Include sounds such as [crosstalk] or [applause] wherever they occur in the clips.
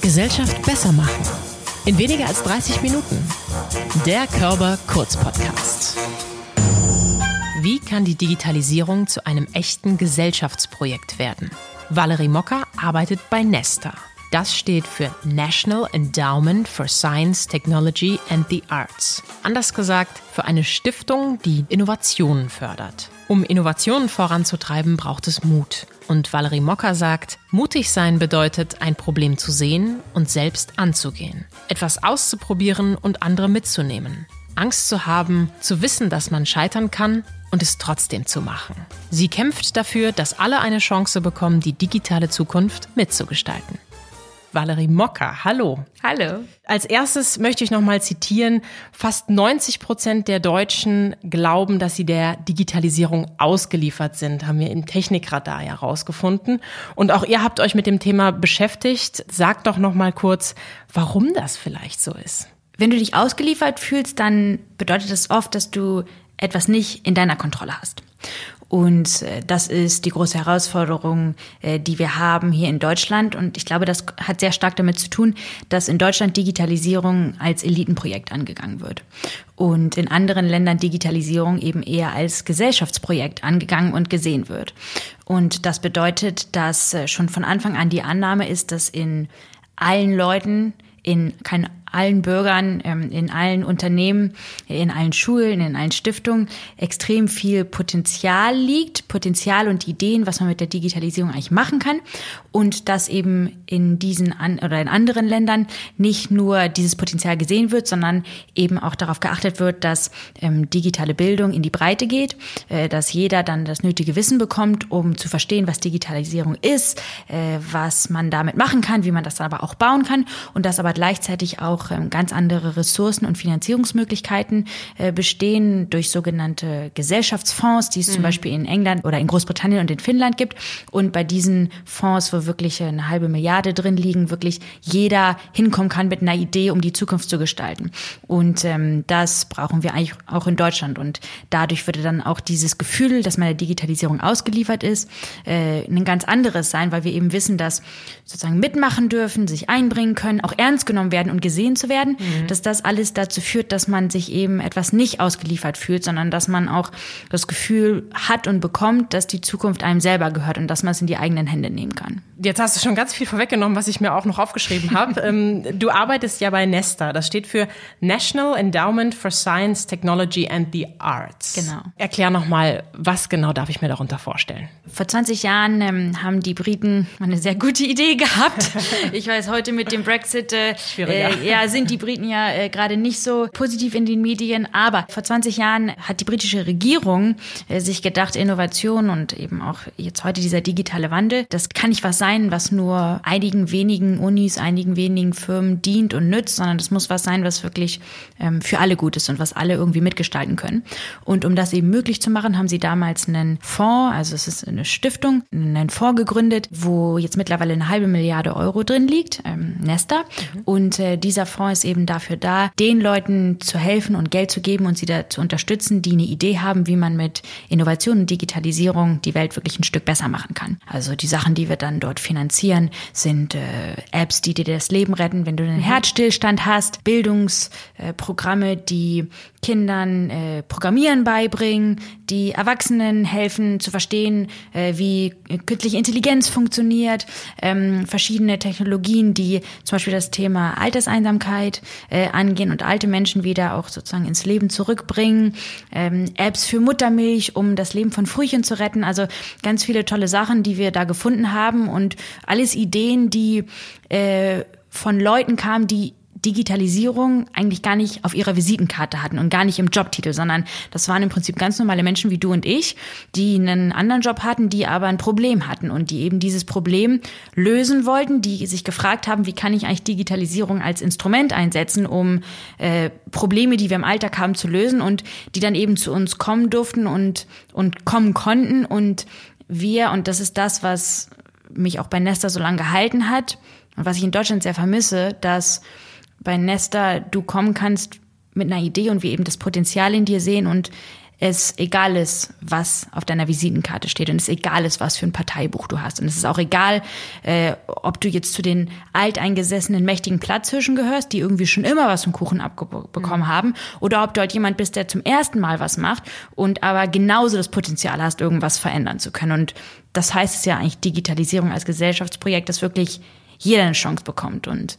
Gesellschaft besser machen. In weniger als 30 Minuten. Der Körper Kurz Podcast. Wie kann die Digitalisierung zu einem echten Gesellschaftsprojekt werden? Valerie Mocker arbeitet bei Nesta. Das steht für National Endowment for Science, Technology and the Arts. Anders gesagt, für eine Stiftung, die Innovationen fördert. Um Innovationen voranzutreiben, braucht es Mut. Und Valerie Mocker sagt, mutig sein bedeutet, ein Problem zu sehen und selbst anzugehen. Etwas auszuprobieren und andere mitzunehmen. Angst zu haben, zu wissen, dass man scheitern kann und es trotzdem zu machen. Sie kämpft dafür, dass alle eine Chance bekommen, die digitale Zukunft mitzugestalten. Valerie Mocker. Hallo. Hallo. Als erstes möchte ich noch mal zitieren. Fast 90 Prozent der Deutschen glauben, dass sie der Digitalisierung ausgeliefert sind, haben wir im Technikradar ja rausgefunden. Und auch ihr habt euch mit dem Thema beschäftigt. Sagt doch noch mal kurz, warum das vielleicht so ist. Wenn du dich ausgeliefert fühlst, dann bedeutet das oft, dass du etwas nicht in deiner Kontrolle hast. Und äh, das ist die große Herausforderung, äh, die wir haben hier in Deutschland. Und ich glaube, das hat sehr stark damit zu tun, dass in Deutschland Digitalisierung als Elitenprojekt angegangen wird. Und in anderen Ländern Digitalisierung eben eher als Gesellschaftsprojekt angegangen und gesehen wird. Und das bedeutet, dass äh, schon von Anfang an die Annahme ist, dass in allen Leuten in kein allen Bürgern, ähm, in allen Unternehmen, in allen Schulen, in allen Stiftungen extrem viel Potenzial liegt, Potenzial und Ideen, was man mit der Digitalisierung eigentlich machen kann. Und dass eben in diesen an, oder in anderen Ländern nicht nur dieses Potenzial gesehen wird, sondern eben auch darauf geachtet wird, dass ähm, digitale Bildung in die Breite geht, äh, dass jeder dann das nötige Wissen bekommt, um zu verstehen, was Digitalisierung ist, äh, was man damit machen kann, wie man das dann aber auch bauen kann und dass aber gleichzeitig auch auch ähm, ganz andere Ressourcen und Finanzierungsmöglichkeiten äh, bestehen durch sogenannte Gesellschaftsfonds, die es mhm. zum Beispiel in England oder in Großbritannien und in Finnland gibt. Und bei diesen Fonds, wo wirklich eine halbe Milliarde drin liegen, wirklich jeder hinkommen kann mit einer Idee, um die Zukunft zu gestalten. Und ähm, das brauchen wir eigentlich auch in Deutschland. Und dadurch würde dann auch dieses Gefühl, dass man der Digitalisierung ausgeliefert ist, äh, ein ganz anderes sein, weil wir eben wissen, dass sozusagen mitmachen dürfen, sich einbringen können, auch ernst genommen werden und gesehen gesehen zu werden, mhm. dass das alles dazu führt, dass man sich eben etwas nicht ausgeliefert fühlt, sondern dass man auch das Gefühl hat und bekommt, dass die Zukunft einem selber gehört und dass man es in die eigenen Hände nehmen kann. Jetzt hast du schon ganz viel vorweggenommen, was ich mir auch noch aufgeschrieben habe. [laughs] Ähm, du arbeitest ja bei Nesta. Das steht für National Endowment for Science, Technology and the Arts. Genau. Erklär noch mal, was genau darf ich mir darunter vorstellen? Vor 20 Jahren ähm, haben die Briten eine sehr gute Idee gehabt. [laughs] ich weiß heute mit dem Brexit, äh, äh, ja, sind die Briten ja äh, gerade nicht so positiv in den Medien. Aber vor 20 Jahren hat die britische Regierung äh, sich gedacht, Innovation und eben auch jetzt heute dieser digitale Wandel, das kann nicht was sein, was nur einigen wenigen Unis, einigen wenigen Firmen dient und nützt, sondern das muss was sein, was wirklich ähm, für alle gut ist und was alle irgendwie mitgestalten können. Und um das eben möglich zu machen, haben sie damals einen Fonds, also es ist eine Stiftung, einen Fonds gegründet, wo jetzt mittlerweile eine halbe Milliarde Euro drin liegt, ähm, Nesta. Mhm. Und äh, dieser Fonds ist eben dafür da, den Leuten zu helfen und Geld zu geben und sie da zu unterstützen, die eine Idee haben, wie man mit Innovation und Digitalisierung die Welt wirklich ein Stück besser machen kann. Also die Sachen, die wir dann dort finanzieren, sind äh, Apps, die dir das Leben retten, wenn du einen mhm. Herzstillstand hast, Bildungsprogramme, äh, die Kindern äh, Programmieren beibringen, die Erwachsenen helfen zu verstehen, äh, wie künstliche Intelligenz funktioniert, ähm, verschiedene Technologien, die zum Beispiel das Thema Alterseinsamkeit äh, angehen und alte Menschen wieder auch sozusagen ins Leben zurückbringen, ähm, Apps für Muttermilch, um das Leben von Frühchen zu retten, also ganz viele tolle Sachen, die wir da gefunden haben und alles Ideen, die äh, von Leuten kamen, die Digitalisierung eigentlich gar nicht auf ihrer Visitenkarte hatten und gar nicht im Jobtitel, sondern das waren im Prinzip ganz normale Menschen wie du und ich, die einen anderen Job hatten, die aber ein Problem hatten und die eben dieses Problem lösen wollten, die sich gefragt haben, wie kann ich eigentlich Digitalisierung als Instrument einsetzen, um äh, Probleme, die wir im Alltag haben, zu lösen und die dann eben zu uns kommen durften und, und kommen konnten. Und wir, und das ist das, was mich auch bei Nesta so lange gehalten hat und was ich in Deutschland sehr vermisse, dass bei Nesta du kommen kannst mit einer Idee und wir eben das Potenzial in dir sehen und es egal ist, was auf deiner Visitenkarte steht und es egal ist, was für ein Parteibuch du hast. Und es ist auch egal, äh, ob du jetzt zu den alteingesessenen, mächtigen Platzhirschen gehörst, die irgendwie schon immer was vom Kuchen abbekommen mhm. haben, oder ob du halt jemand bist, der zum ersten Mal was macht und aber genauso das Potenzial hast, irgendwas verändern zu können. Und das heißt es ja eigentlich Digitalisierung als Gesellschaftsprojekt, dass wirklich jeder eine Chance bekommt. Und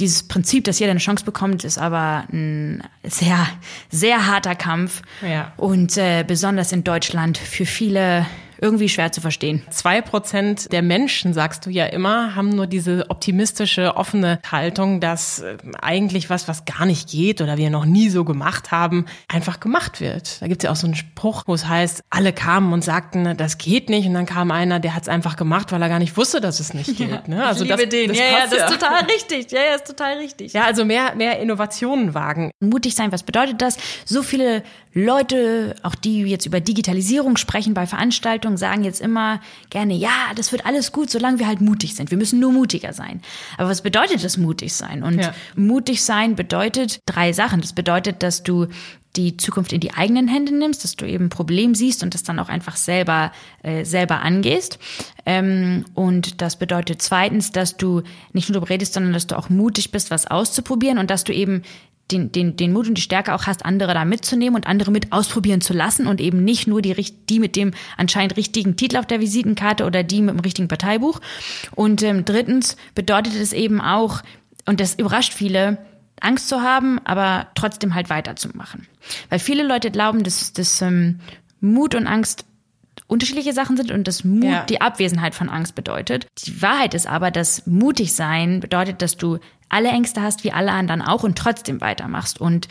dieses Prinzip, dass jeder eine Chance bekommt, ist aber ein sehr, sehr harter Kampf. Ja. Und äh, besonders in Deutschland für viele irgendwie schwer zu verstehen. Zwei Prozent der Menschen, sagst du ja immer, haben nur diese optimistische, offene Haltung, dass äh, eigentlich was, was gar nicht geht oder wir noch nie so gemacht haben, einfach gemacht wird. Da gibt es ja auch so einen Spruch, wo es heißt, alle kamen und sagten, das geht nicht. Und dann kam einer, der hat es einfach gemacht, weil er gar nicht wusste, dass es nicht [laughs] geht. Ja, ne? Also ich liebe das, den. Das ja, ja, das ist total [laughs] richtig. Ja, ja, ist total richtig. Ja, also mehr, mehr Innovationen wagen. Mutig sein, was bedeutet das? So viele Leute, auch die jetzt über Digitalisierung sprechen bei Veranstaltungen, sagen jetzt immer gerne, ja, das wird alles gut, solange wir halt mutig sind. Wir müssen nur mutiger sein. Aber was bedeutet das mutig sein? Und ja. mutig sein bedeutet drei Sachen. Das bedeutet, dass du die Zukunft in die eigenen Hände nimmst, dass du eben ein Problem siehst und das dann auch einfach selber äh, selber angehst. Ähm, und das bedeutet zweitens, dass du nicht nur darüber redest, sondern dass du auch mutig bist, was auszuprobieren und dass du eben den, den, den Mut und die Stärke auch hast, andere da mitzunehmen und andere mit ausprobieren zu lassen und eben nicht nur die, die mit dem anscheinend richtigen Titel auf der Visitenkarte oder die mit dem richtigen Parteibuch. Und ähm, drittens bedeutet es eben auch, und das überrascht viele, Angst zu haben, aber trotzdem halt weiterzumachen. Weil viele Leute glauben, dass, dass ähm, Mut und Angst unterschiedliche Sachen sind und dass Mut ja. die Abwesenheit von Angst bedeutet. Die Wahrheit ist aber, dass mutig sein bedeutet, dass du alle Ängste hast, wie alle anderen auch und trotzdem weitermachst und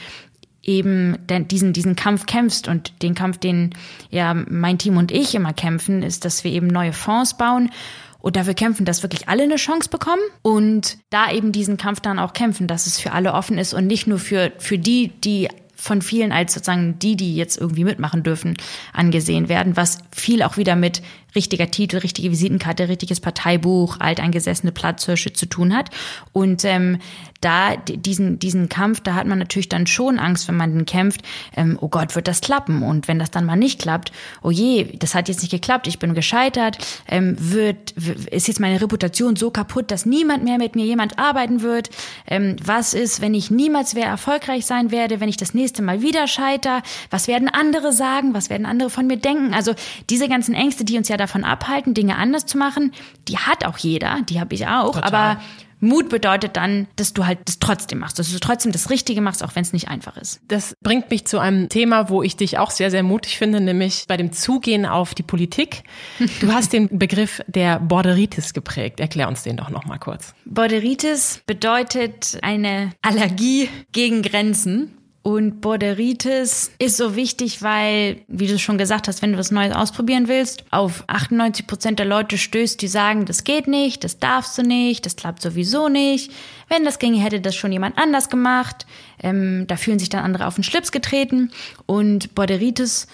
eben diesen, diesen Kampf kämpfst. Und den Kampf, den ja mein Team und ich immer kämpfen, ist, dass wir eben neue Fonds bauen. Und dafür kämpfen, dass wirklich alle eine Chance bekommen und da eben diesen Kampf dann auch kämpfen, dass es für alle offen ist und nicht nur für, für die, die von vielen als sozusagen die, die jetzt irgendwie mitmachen dürfen, angesehen werden, was viel auch wieder mit richtiger Titel, richtige Visitenkarte, richtiges Parteibuch, alteingesessene Platzhirsche zu tun hat. Und ähm, da diesen, diesen Kampf, da hat man natürlich dann schon Angst, wenn man den kämpft, ähm, oh Gott, wird das klappen? Und wenn das dann mal nicht klappt, oh je, das hat jetzt nicht geklappt, ich bin gescheitert, ähm, wird, ist jetzt meine Reputation so kaputt, dass niemand mehr mit mir jemand arbeiten wird? Ähm, was ist, wenn ich niemals mehr erfolgreich sein werde, wenn ich das nächste Mal wieder scheiter? Was werden andere sagen? Was werden andere von mir denken? Also diese ganzen Ängste, die uns ja da davon abhalten, Dinge anders zu machen. Die hat auch jeder, die habe ich auch. Total. Aber Mut bedeutet dann, dass du halt das trotzdem machst, dass du trotzdem das Richtige machst, auch wenn es nicht einfach ist. Das bringt mich zu einem Thema, wo ich dich auch sehr, sehr mutig finde, nämlich bei dem Zugehen auf die Politik. [laughs] Du hast den Begriff der Borderitis geprägt. Erklär uns den doch nochmal kurz. Borderitis bedeutet eine Allergie gegen Grenzen. Und Borderitis ist so wichtig, weil, wie du schon gesagt hast, wenn du was Neues ausprobieren willst, auf 98 Prozent der Leute stößt, die sagen, das geht nicht, das darfst du nicht, das klappt sowieso nicht. Wenn das ginge, hätte das schon jemand anders gemacht. Ähm, da fühlen sich dann andere auf den Schlips getreten. Und Borderitis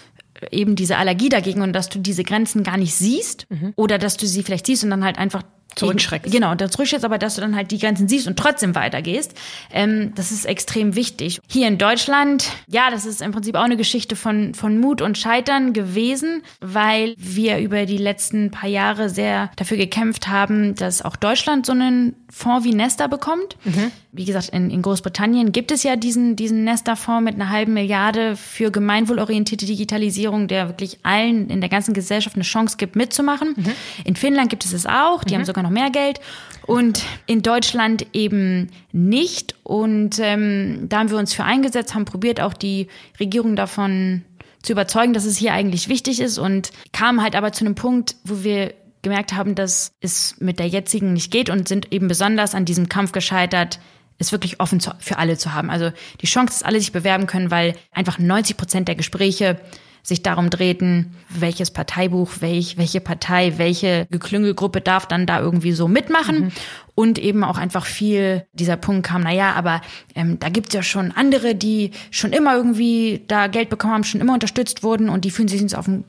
eben diese Allergie dagegen und dass du diese Grenzen gar nicht siehst mhm. oder dass du sie vielleicht siehst und dann halt einfach zurückschreckst. Genau, dann zurückschreckst, aber dass du dann halt die Grenzen siehst und trotzdem weitergehst. Ähm, das ist extrem wichtig. Hier in Deutschland, ja, das ist im Prinzip auch eine Geschichte von, von Mut und Scheitern gewesen, weil wir über die letzten paar Jahre sehr dafür gekämpft haben, dass auch Deutschland so einen Fonds wie Nesta bekommt. Mhm. Wie gesagt, in, in Großbritannien gibt es ja diesen, diesen Nesta-Fonds mit einer halben Milliarde für gemeinwohlorientierte Digitalisierung, der wirklich allen in der ganzen Gesellschaft eine Chance gibt, mitzumachen. Mhm. In Finnland gibt es es auch. Die mhm. haben sogar noch mehr Geld. Und in Deutschland eben nicht. Und ähm, da haben wir uns für eingesetzt, haben probiert, auch die Regierung davon zu überzeugen, dass es hier eigentlich wichtig ist und kamen halt aber zu einem Punkt, wo wir gemerkt haben, dass es mit der jetzigen nicht geht und sind eben besonders an diesem Kampf gescheitert, es wirklich offen zu, für alle zu haben. Also die Chance, dass alle sich bewerben können, weil einfach 90 Prozent der Gespräche sich darum drehten, welches Parteibuch, welch, welche Partei, welche Geklüngelgruppe darf dann da irgendwie so mitmachen. Mhm. Und eben auch einfach viel dieser Punkt kam, naja, aber ähm, da gibt's ja schon andere, die schon immer irgendwie da Geld bekommen haben, schon immer unterstützt wurden und die fühlen sich jetzt auf den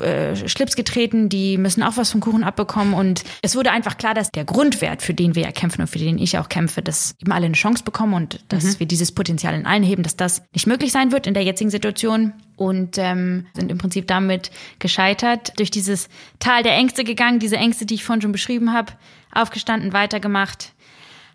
äh, Schlips getreten, die müssen auch was vom Kuchen abbekommen. Und es wurde einfach klar, dass der Grundwert, für den wir ja kämpfen und für den ich auch kämpfe, dass eben alle eine Chance bekommen und dass mhm. wir dieses Potenzial in allen heben, dass das nicht möglich sein wird in der jetzigen Situation. Und ähm, sind im Prinzip damit gescheitert, durch dieses Tal der Ängste gegangen, diese Ängste, die ich vorhin schon beschrieben habe, aufgestanden, weitergemacht,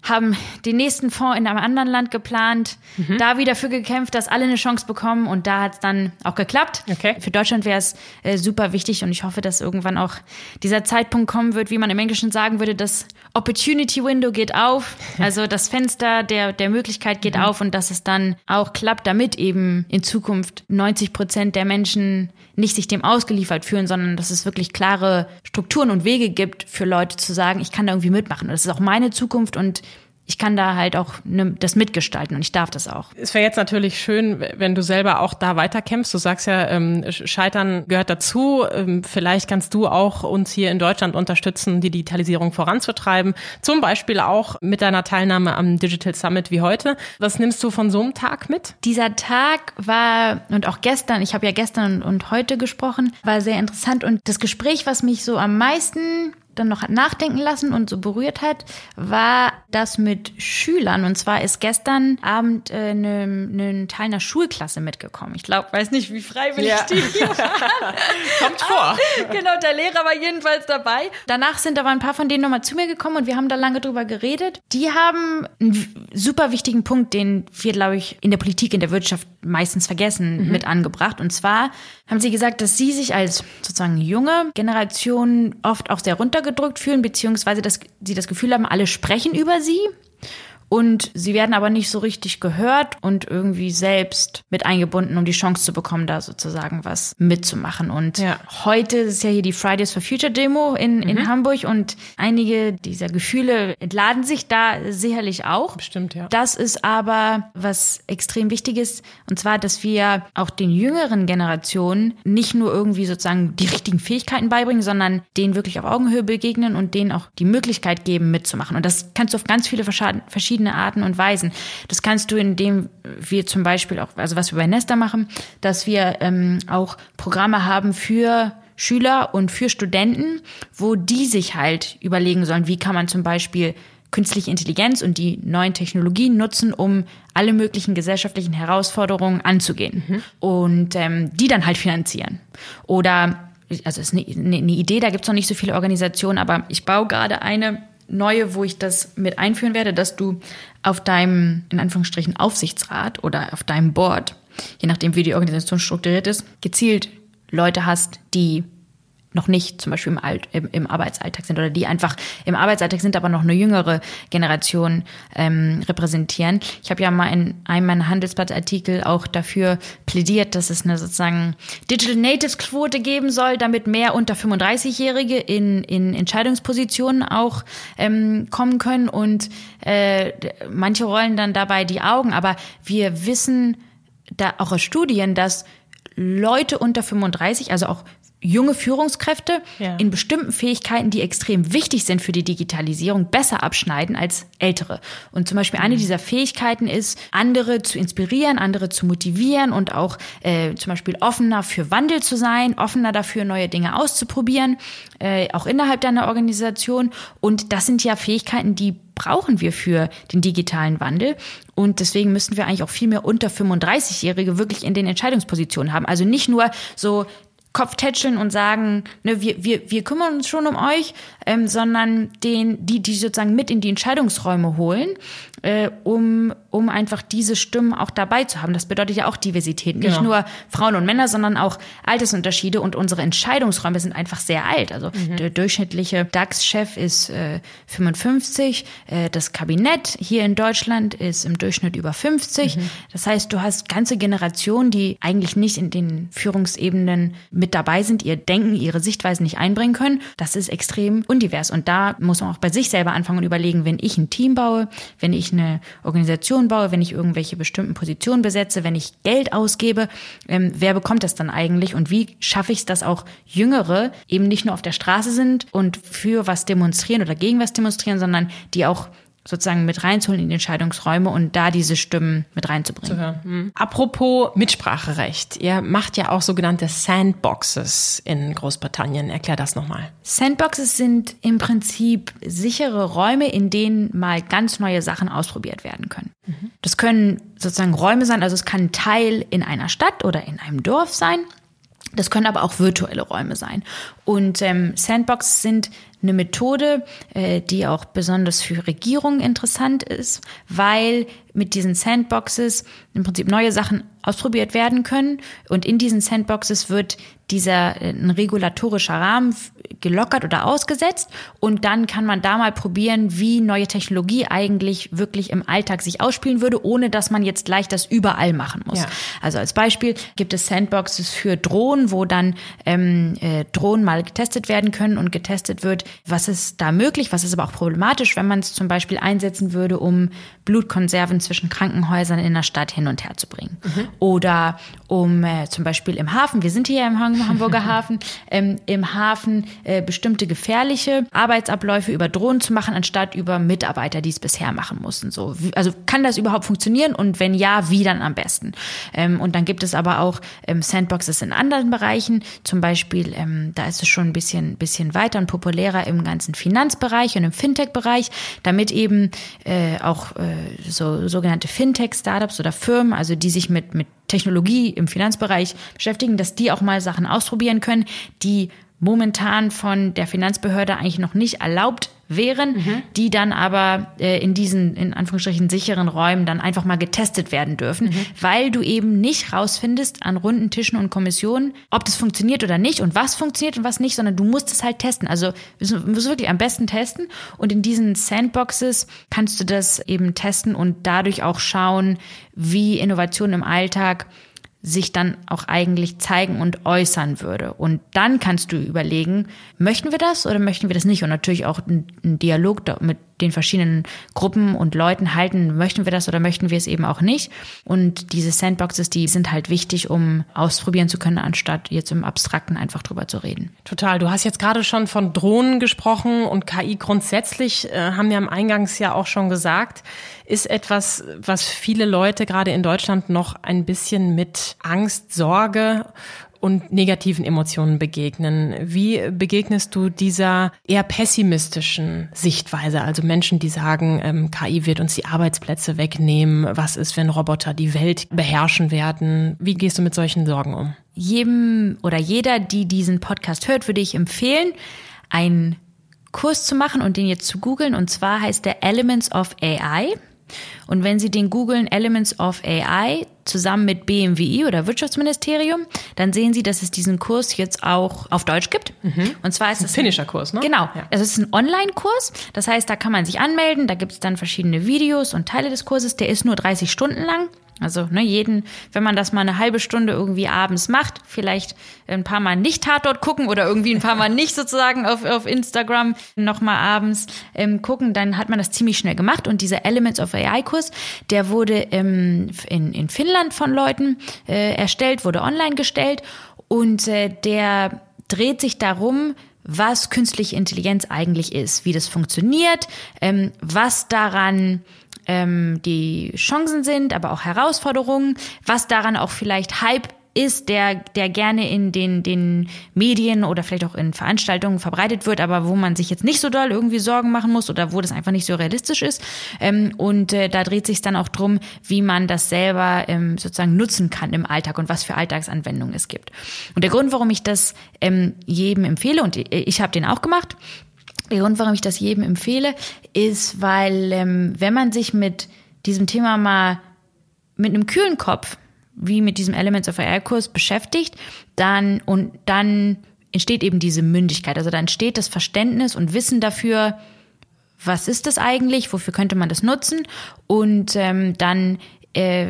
haben den nächsten Fonds in einem anderen Land geplant, mhm. da wieder für gekämpft, dass alle eine Chance bekommen und da hat es dann auch geklappt. Okay. Für Deutschland wäre es äh, super wichtig und ich hoffe, dass irgendwann auch dieser Zeitpunkt kommen wird, wie man im Englischen sagen würde, das Opportunity Window geht auf, [laughs] also das Fenster der, der Möglichkeit geht mhm. auf und dass es dann auch klappt, damit eben in Zukunft 90 Prozent der Menschen nicht sich dem ausgeliefert fühlen, sondern dass es wirklich klare Strukturen und Wege gibt für Leute zu sagen, ich kann da irgendwie mitmachen. Das ist auch meine Zukunft und ich kann da halt auch ne, das mitgestalten und ich darf das auch. Es wäre jetzt natürlich schön, wenn du selber auch da weiterkämpfst. Du sagst ja, ähm, Scheitern gehört dazu. Ähm, vielleicht kannst du auch uns hier in Deutschland unterstützen, die Digitalisierung voranzutreiben. Zum Beispiel auch mit deiner Teilnahme am Digital Summit wie heute. Was nimmst du von so einem Tag mit? Dieser Tag war, und auch gestern, ich habe ja gestern und heute gesprochen, war sehr interessant. Und das Gespräch, was mich so am meisten dann noch hat nachdenken lassen und so berührt hat, war das mit Schülern. Und zwar ist gestern Abend äh, eine, eine Teil einer Schulklasse mitgekommen. Ich glaube, weiß nicht, wie freiwillig ja. die hier [laughs] waren. Kommt vor. [laughs] genau, der Lehrer war jedenfalls dabei. Danach sind aber ein paar von denen nochmal zu mir gekommen und wir haben da lange drüber geredet. Die haben einen super wichtigen Punkt, den wir, glaube ich, in der Politik, in der Wirtschaft meistens vergessen, mhm. mit angebracht. Und zwar haben sie gesagt, dass sie sich als sozusagen junge Generation oft auch sehr runtergedrückt fühlen, beziehungsweise dass sie das Gefühl haben, alle sprechen über sie und sie werden aber nicht so richtig gehört und irgendwie selbst mit eingebunden, um die Chance zu bekommen, da sozusagen was mitzumachen. Und ja. heute ist ja hier die Fridays for Future Demo in, mhm. in Hamburg und einige dieser Gefühle entladen sich da sicherlich auch. Bestimmt, ja. Das ist aber was extrem wichtig ist, und zwar, dass wir auch den jüngeren Generationen nicht nur irgendwie sozusagen die richtigen Fähigkeiten beibringen, sondern denen wirklich auf Augenhöhe begegnen und denen auch die Möglichkeit geben, mitzumachen. Und das kannst du auf ganz viele verschiedene verschiedene Arten und Weisen. Das kannst du, indem wir zum Beispiel auch, also was wir bei Nesta machen, dass wir ähm, auch Programme haben für Schüler und für Studenten, wo die sich halt überlegen sollen, wie kann man zum Beispiel künstliche Intelligenz und die neuen Technologien nutzen, um alle möglichen gesellschaftlichen Herausforderungen anzugehen mhm. und ähm, die dann halt finanzieren. Oder, also es ist eine, eine Idee, da gibt es noch nicht so viele Organisationen, aber ich baue gerade eine neue, wo ich das mit einführen werde, dass du auf deinem, in Anführungsstrichen, Aufsichtsrat oder auf deinem Board, je nachdem wie die Organisation strukturiert ist, gezielt Leute hast, die noch nicht zum Beispiel im, Alt, im, im, Arbeitsalltag sind oder die einfach im Arbeitsalltag sind, aber noch eine jüngere Generation ähm, repräsentieren. Ich habe ja mal in einem meiner Handelsblattartikel auch dafür plädiert, dass es eine sozusagen Digital Natives Quote geben soll, damit mehr unter 35-Jährige in, in Entscheidungspositionen auch ähm, kommen können und äh, manche rollen dann dabei die Augen, aber wir wissen da auch aus Studien, dass Leute unter 35, also auch junge Führungskräfte ja. in bestimmten Fähigkeiten, die extrem wichtig sind für die Digitalisierung, besser abschneiden als ältere. Und zum Beispiel eine mhm. dieser Fähigkeiten ist, andere zu inspirieren, andere zu motivieren und auch äh, zum Beispiel offener für Wandel zu sein, offener dafür, neue Dinge auszuprobieren, äh, auch innerhalb deiner Organisation. Und das sind ja Fähigkeiten, die brauchen wir für den digitalen Wandel. Und deswegen müssen wir eigentlich auch viel mehr unter 35-Jährige wirklich in den Entscheidungspositionen haben. Also nicht nur so Kopf tätscheln und sagen, ne, wir, wir, wir kümmern uns schon um euch, ähm, sondern den, die, die sozusagen mit in die Entscheidungsräume holen, äh, um, um einfach diese Stimmen auch dabei zu haben. Das bedeutet ja auch Diversität. Nicht genau. nur Frauen und Männer, sondern auch Altersunterschiede und unsere Entscheidungsräume sind einfach sehr alt. Also mhm. der durchschnittliche DAX-Chef ist äh, 55, äh, das Kabinett hier in Deutschland ist im Durchschnitt über 50. Mhm. Das heißt, du hast ganze Generationen, die eigentlich nicht in den Führungsebenen mit dabei sind, ihr Denken, ihre Sichtweisen nicht einbringen können, das ist extrem undivers. Und da muss man auch bei sich selber anfangen und überlegen, wenn ich ein Team baue, wenn ich eine Organisation baue, wenn ich irgendwelche bestimmten Positionen besetze, wenn ich Geld ausgebe, ähm, wer bekommt das dann eigentlich und wie schaffe ich es, dass auch Jüngere eben nicht nur auf der Straße sind und für was demonstrieren oder gegen was demonstrieren, sondern die auch sozusagen mit reinzuholen in die Entscheidungsräume und da diese Stimmen mit reinzubringen. Mhm. Apropos Mitspracherecht. Ihr macht ja auch sogenannte Sandboxes in Großbritannien. Erklär das nochmal. Sandboxes sind im Prinzip sichere Räume, in denen mal ganz neue Sachen ausprobiert werden können. Mhm. Das können sozusagen Räume sein, also es kann ein Teil in einer Stadt oder in einem Dorf sein. Das können aber auch virtuelle Räume sein. Und ähm, Sandboxes sind eine Methode, äh, die auch besonders für Regierungen interessant ist, weil mit diesen Sandboxes im Prinzip neue Sachen ausprobiert werden können. Und in diesen Sandboxes wird dieser äh, ein regulatorischer Rahmen gelockert oder ausgesetzt. Und dann kann man da mal probieren, wie neue Technologie eigentlich wirklich im Alltag sich ausspielen würde, ohne dass man jetzt gleich das überall machen muss. Ja. Also als Beispiel gibt es Sandboxes für Drohnen, wo dann ähm, äh, Drohnen mal getestet werden können und getestet wird, was ist da möglich, was ist aber auch problematisch, wenn man es zum Beispiel einsetzen würde, um Blutkonserven zwischen Krankenhäusern in der Stadt hin und her zu bringen. Mhm. Oder um äh, zum Beispiel im Hafen, wir sind hier ja im Hamburger [laughs] Hafen, ähm, im Hafen äh, bestimmte gefährliche Arbeitsabläufe über Drohnen zu machen, anstatt über Mitarbeiter, die es bisher machen mussten. So, also kann das überhaupt funktionieren und wenn ja, wie dann am besten? Ähm, und dann gibt es aber auch ähm, Sandboxes in anderen Bereichen, zum Beispiel, ähm, da ist es schon ein bisschen, bisschen weiter und populärer im ganzen Finanzbereich und im Fintech-Bereich, damit eben äh, auch äh, so sogenannte Fintech-Startups oder Firmen, also die sich mit, mit Technologie im Finanzbereich beschäftigen, dass die auch mal Sachen ausprobieren können, die momentan von der Finanzbehörde eigentlich noch nicht erlaubt wären, mhm. die dann aber äh, in diesen, in Anführungsstrichen, sicheren Räumen dann einfach mal getestet werden dürfen, mhm. weil du eben nicht rausfindest an runden Tischen und Kommissionen, ob das funktioniert oder nicht und was funktioniert und was nicht, sondern du musst es halt testen. Also du musst wirklich am besten testen und in diesen Sandboxes kannst du das eben testen und dadurch auch schauen, wie Innovation im Alltag sich dann auch eigentlich zeigen und äußern würde. Und dann kannst du überlegen, möchten wir das oder möchten wir das nicht? Und natürlich auch einen Dialog mit den verschiedenen Gruppen und Leuten halten, möchten wir das oder möchten wir es eben auch nicht. Und diese Sandboxes, die sind halt wichtig, um ausprobieren zu können, anstatt jetzt im Abstrakten einfach drüber zu reden. Total. Du hast jetzt gerade schon von Drohnen gesprochen und KI grundsätzlich, äh, haben wir am Eingangs ja auch schon gesagt, ist etwas, was viele Leute gerade in Deutschland noch ein bisschen mit Angst, Sorge und negativen Emotionen begegnen. Wie begegnest du dieser eher pessimistischen Sichtweise? Also Menschen, die sagen, ähm, KI wird uns die Arbeitsplätze wegnehmen. Was ist, wenn Roboter die Welt beherrschen werden? Wie gehst du mit solchen Sorgen um? Jedem oder jeder, die diesen Podcast hört, würde ich empfehlen, einen Kurs zu machen und den jetzt zu googeln. Und zwar heißt der Elements of AI. Und wenn Sie den googeln Elements of AI zusammen mit BMWI oder Wirtschaftsministerium, dann sehen Sie, dass es diesen Kurs jetzt auch auf Deutsch gibt. Mhm. Und zwar ist es ein finnischer Kurs, ne? Genau. Ja. Es ist ein Online-Kurs. Das heißt, da kann man sich anmelden. Da gibt es dann verschiedene Videos und Teile des Kurses. Der ist nur 30 Stunden lang. Also ne, jeden, wenn man das mal eine halbe Stunde irgendwie abends macht, vielleicht ein paar Mal nicht Tatort gucken oder irgendwie ein paar Mal [laughs] nicht sozusagen auf, auf Instagram nochmal abends ähm, gucken, dann hat man das ziemlich schnell gemacht. Und dieser Elements of AI-Kurs, der wurde ähm, in, in Finnland von Leuten äh, erstellt, wurde online gestellt und äh, der dreht sich darum, was künstliche Intelligenz eigentlich ist, wie das funktioniert, ähm, was daran ähm, die Chancen sind, aber auch Herausforderungen, was daran auch vielleicht Hype ist, der, der gerne in den, den Medien oder vielleicht auch in Veranstaltungen verbreitet wird, aber wo man sich jetzt nicht so doll irgendwie Sorgen machen muss oder wo das einfach nicht so realistisch ist. Ähm, und äh, da dreht sich dann auch drum, wie man das selber ähm, sozusagen nutzen kann im Alltag und was für Alltagsanwendungen es gibt. Und der Grund, warum ich das ähm, jedem empfehle, und ich habe den auch gemacht, der Grund, warum ich das jedem empfehle, ist, weil ähm, wenn man sich mit diesem Thema mal mit einem kühlen Kopf, wie mit diesem Elements of AI Kurs beschäftigt, dann und dann entsteht eben diese Mündigkeit. Also da entsteht das Verständnis und Wissen dafür, was ist das eigentlich, wofür könnte man das nutzen und ähm, dann äh,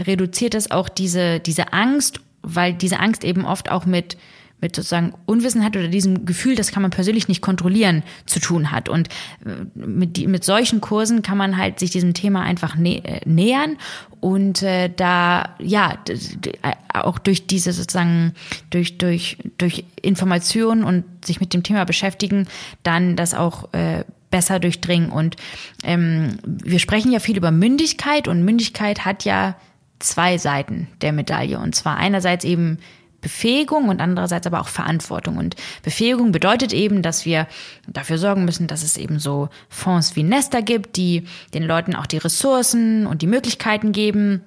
reduziert das auch diese diese Angst, weil diese Angst eben oft auch mit mit sozusagen Unwissenheit oder diesem Gefühl, das kann man persönlich nicht kontrollieren, zu tun hat. Und äh, mit, die, mit solchen Kursen kann man halt sich diesem Thema einfach nä äh, nähern und äh, da ja auch durch diese sozusagen durch durch durch Informationen und sich mit dem Thema beschäftigen, dann das auch äh, besser durchdringen. Und ähm, wir sprechen ja viel über Mündigkeit und Mündigkeit hat ja zwei Seiten der Medaille. Und zwar einerseits eben Befähigung und andererseits aber auch Verantwortung. Und Befähigung bedeutet eben, dass wir dafür sorgen müssen, dass es eben so Fonds wie Nester gibt, die den Leuten auch die Ressourcen und die Möglichkeiten geben,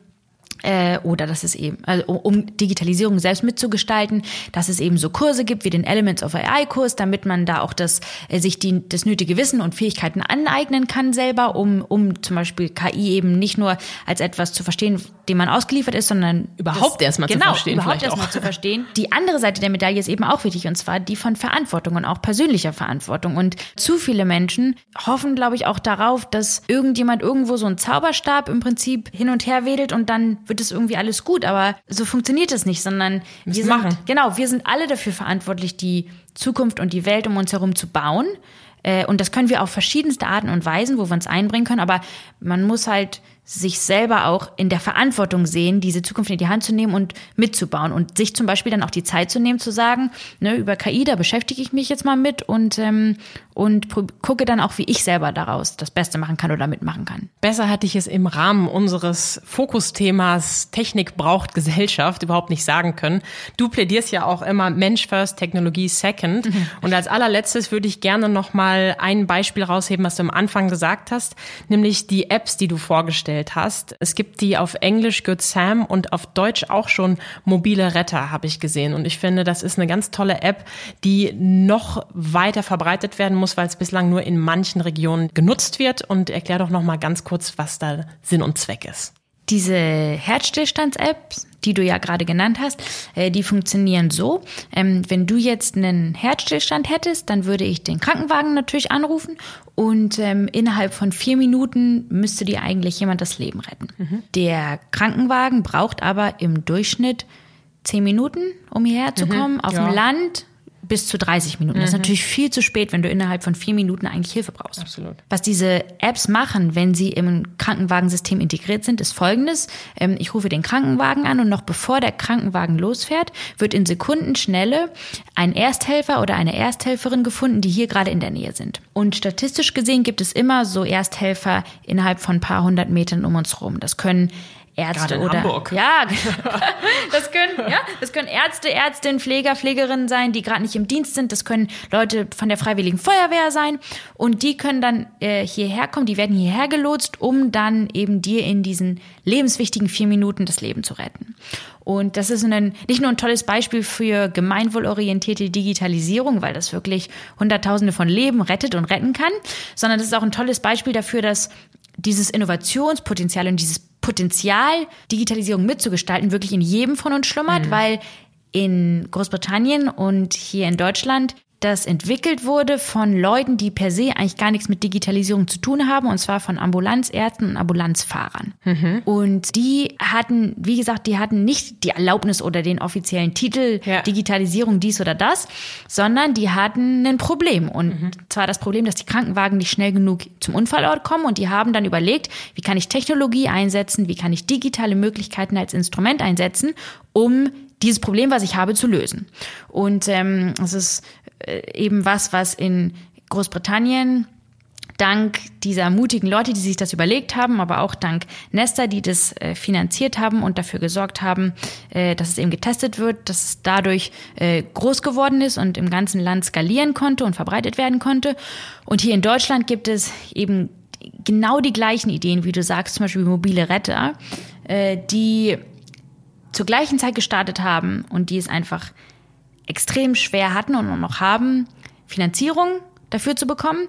äh, oder dass es eben, also um Digitalisierung selbst mitzugestalten, dass es eben so Kurse gibt wie den Elements of AI Kurs, damit man da auch das, äh, sich die, das nötige Wissen und Fähigkeiten aneignen kann selber, um, um zum Beispiel KI eben nicht nur als etwas zu verstehen, dem man ausgeliefert ist, sondern überhaupt erstmal genau, zu verstehen. Überhaupt erstmal zu verstehen. Die andere Seite der Medaille ist eben auch wichtig und zwar die von Verantwortung und auch persönlicher Verantwortung. Und zu viele Menschen hoffen, glaube ich, auch darauf, dass irgendjemand irgendwo so einen Zauberstab im Prinzip hin und her wedelt und dann wird es irgendwie alles gut, aber so funktioniert es nicht, sondern wir sind, machen. genau, wir sind alle dafür verantwortlich, die Zukunft und die Welt um uns herum zu bauen. Äh, und das können wir auf verschiedenste Arten und Weisen, wo wir uns einbringen können, aber man muss halt sich selber auch in der Verantwortung sehen, diese Zukunft in die Hand zu nehmen und mitzubauen und sich zum Beispiel dann auch die Zeit zu nehmen, zu sagen, ne, über KI, da beschäftige ich mich jetzt mal mit und, ähm, und gucke dann auch, wie ich selber daraus das Beste machen kann oder mitmachen kann. Besser hatte ich es im Rahmen unseres Fokusthemas Technik braucht Gesellschaft überhaupt nicht sagen können. Du plädierst ja auch immer Mensch first, Technologie second. Mhm. Und als allerletztes würde ich gerne noch mal ein Beispiel rausheben, was du am Anfang gesagt hast, nämlich die Apps, die du vorgestellt vorgestellt hast. Es gibt die auf Englisch Good Sam und auf Deutsch auch schon mobile Retter, habe ich gesehen. Und ich finde, das ist eine ganz tolle App, die noch weiter verbreitet werden muss, weil es bislang nur in manchen Regionen genutzt wird. Und erklär doch noch mal ganz kurz, was da Sinn und Zweck ist. Diese Herzstillstands-Apps, die du ja gerade genannt hast, äh, die funktionieren so. Ähm, wenn du jetzt einen Herzstillstand hättest, dann würde ich den Krankenwagen natürlich anrufen und ähm, innerhalb von vier Minuten müsste dir eigentlich jemand das Leben retten. Mhm. Der Krankenwagen braucht aber im Durchschnitt zehn Minuten, um hierher zu kommen. Mhm, Auf ja. dem Land bis zu 30 Minuten. Mhm. Das ist mhm. natürlich viel zu spät, wenn du innerhalb von vier Minuten eigentlich Hilfe brauchst. Absolut. Was diese Apps machen, wenn sie im Krankenwagensystem integriert sind, ist folgendes. Ähm, ich rufe den Krankenwagen an und noch bevor der Krankenwagen losfährt, wird in Sekundenschnelle ein Ersthelfer oder eine Ersthelferin gefunden, die hier gerade in der Nähe sind. Und statistisch gesehen gibt es immer so Ersthelfer innerhalb von ein paar hundert Metern um uns rum. Das können Ärzte oder Hamburg. ja, [laughs] das können ja, das können Ärzte, Ärztinnen, Pfleger, Pflegerinnen sein, die gerade nicht im Dienst sind. Das können Leute von der Freiwilligen Feuerwehr sein und die können dann äh, hierher kommen. Die werden hierher gelotst, um dann eben dir in diesen lebenswichtigen vier Minuten das Leben zu retten. Und das ist ein, nicht nur ein tolles Beispiel für gemeinwohlorientierte Digitalisierung, weil das wirklich Hunderttausende von Leben rettet und retten kann, sondern das ist auch ein tolles Beispiel dafür, dass dieses Innovationspotenzial und dieses Potenzial, Digitalisierung mitzugestalten, wirklich in jedem von uns schlummert, mhm. weil in Großbritannien und hier in Deutschland das entwickelt wurde von Leuten, die per se eigentlich gar nichts mit Digitalisierung zu tun haben, und zwar von Ambulanzärzten und Ambulanzfahrern. Mhm. Und die hatten, wie gesagt, die hatten nicht die Erlaubnis oder den offiziellen Titel ja. Digitalisierung dies oder das, sondern die hatten ein Problem. Und mhm. zwar das Problem, dass die Krankenwagen nicht schnell genug zum Unfallort kommen. Und die haben dann überlegt, wie kann ich Technologie einsetzen, wie kann ich digitale Möglichkeiten als Instrument einsetzen, um dieses Problem, was ich habe, zu lösen. Und ähm, es ist eben was, was in Großbritannien dank dieser mutigen Leute, die sich das überlegt haben, aber auch dank Nesta, die das äh, finanziert haben und dafür gesorgt haben, äh, dass es eben getestet wird, dass es dadurch äh, groß geworden ist und im ganzen Land skalieren konnte und verbreitet werden konnte. Und hier in Deutschland gibt es eben genau die gleichen Ideen, wie du sagst, zum Beispiel mobile Retter, äh, die zur gleichen Zeit gestartet haben und die es einfach extrem schwer hatten und noch haben, Finanzierung dafür zu bekommen,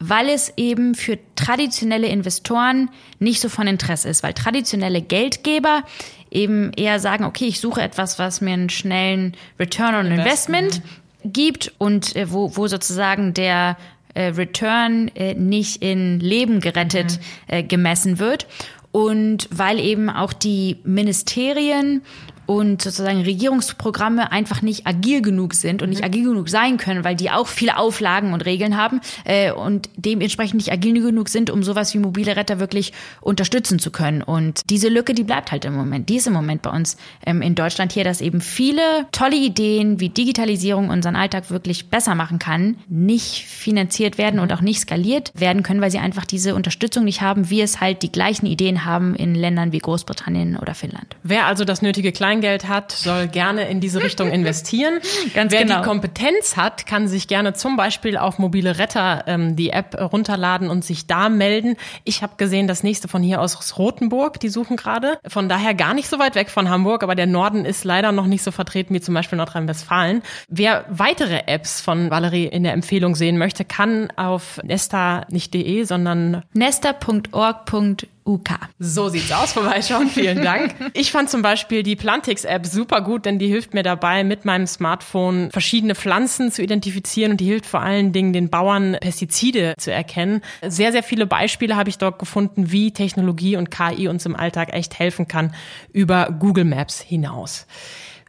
weil es eben für traditionelle Investoren nicht so von Interesse ist, weil traditionelle Geldgeber eben eher sagen, okay, ich suche etwas, was mir einen schnellen Return on Investment, Investment gibt und äh, wo, wo sozusagen der äh, Return äh, nicht in Leben gerettet mhm. äh, gemessen wird und weil eben auch die Ministerien und sozusagen Regierungsprogramme einfach nicht agil genug sind und nicht mhm. agil genug sein können, weil die auch viele Auflagen und Regeln haben äh, und dementsprechend nicht agil genug sind, um sowas wie mobile Retter wirklich unterstützen zu können. Und diese Lücke, die bleibt halt im Moment. Die ist im Moment bei uns ähm, in Deutschland hier, dass eben viele tolle Ideen, wie Digitalisierung unseren Alltag wirklich besser machen kann, nicht finanziert werden und auch nicht skaliert werden können, weil sie einfach diese Unterstützung nicht haben, wie es halt die gleichen Ideen haben in Ländern wie Großbritannien oder Finnland. Wer also das nötige Kleingeld hat, soll gerne in diese Richtung [laughs] investieren. Ganz Wer genau. die Kompetenz hat, kann sich gerne zum Beispiel auf mobile Retter ähm, die App runterladen und sich da melden. Ich habe gesehen, das nächste von hier aus Rothenburg, die suchen gerade. Von daher gar nicht so weit weg von Hamburg, aber der Norden ist leider noch nicht so vertreten wie zum Beispiel Nordrhein-Westfalen. Wer weitere Apps von Valerie in der Empfehlung sehen möchte, kann auf nesta nicht.de, sondern nesta.org.uk UK. So sieht's aus, vorbeischauen. [laughs] Vielen Dank. Ich fand zum Beispiel die Plantix-App super gut, denn die hilft mir dabei, mit meinem Smartphone verschiedene Pflanzen zu identifizieren und die hilft vor allen Dingen den Bauern, Pestizide zu erkennen. Sehr, sehr viele Beispiele habe ich dort gefunden, wie Technologie und KI uns im Alltag echt helfen kann über Google Maps hinaus.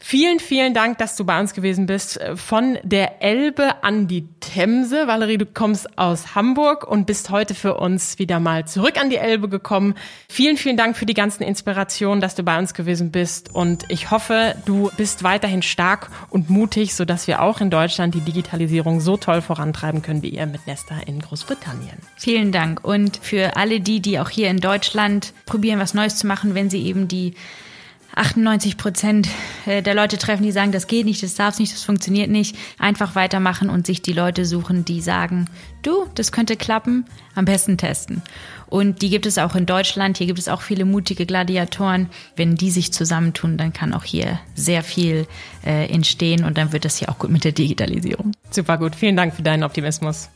Vielen, vielen Dank, dass du bei uns gewesen bist. Von der Elbe an die Themse. Valerie, du kommst aus Hamburg und bist heute für uns wieder mal zurück an die Elbe gekommen. Vielen, vielen Dank für die ganzen Inspirationen, dass du bei uns gewesen bist. Und ich hoffe, du bist weiterhin stark und mutig, sodass wir auch in Deutschland die Digitalisierung so toll vorantreiben können wie ihr mit Nesta in Großbritannien. Vielen Dank. Und für alle die, die auch hier in Deutschland probieren, was Neues zu machen, wenn sie eben die 98 Prozent äh, der Leute treffen, die sagen, das geht nicht, das darf nicht, das funktioniert nicht. Einfach weitermachen und sich die Leute suchen, die sagen, du, das könnte klappen, am besten testen. Und die gibt es auch in Deutschland. Hier gibt es auch viele mutige Gladiatoren. Wenn die sich zusammentun, dann kann auch hier sehr viel äh, entstehen und dann wird das hier auch gut mit der Digitalisierung. Super gut. Vielen Dank für deinen Optimismus.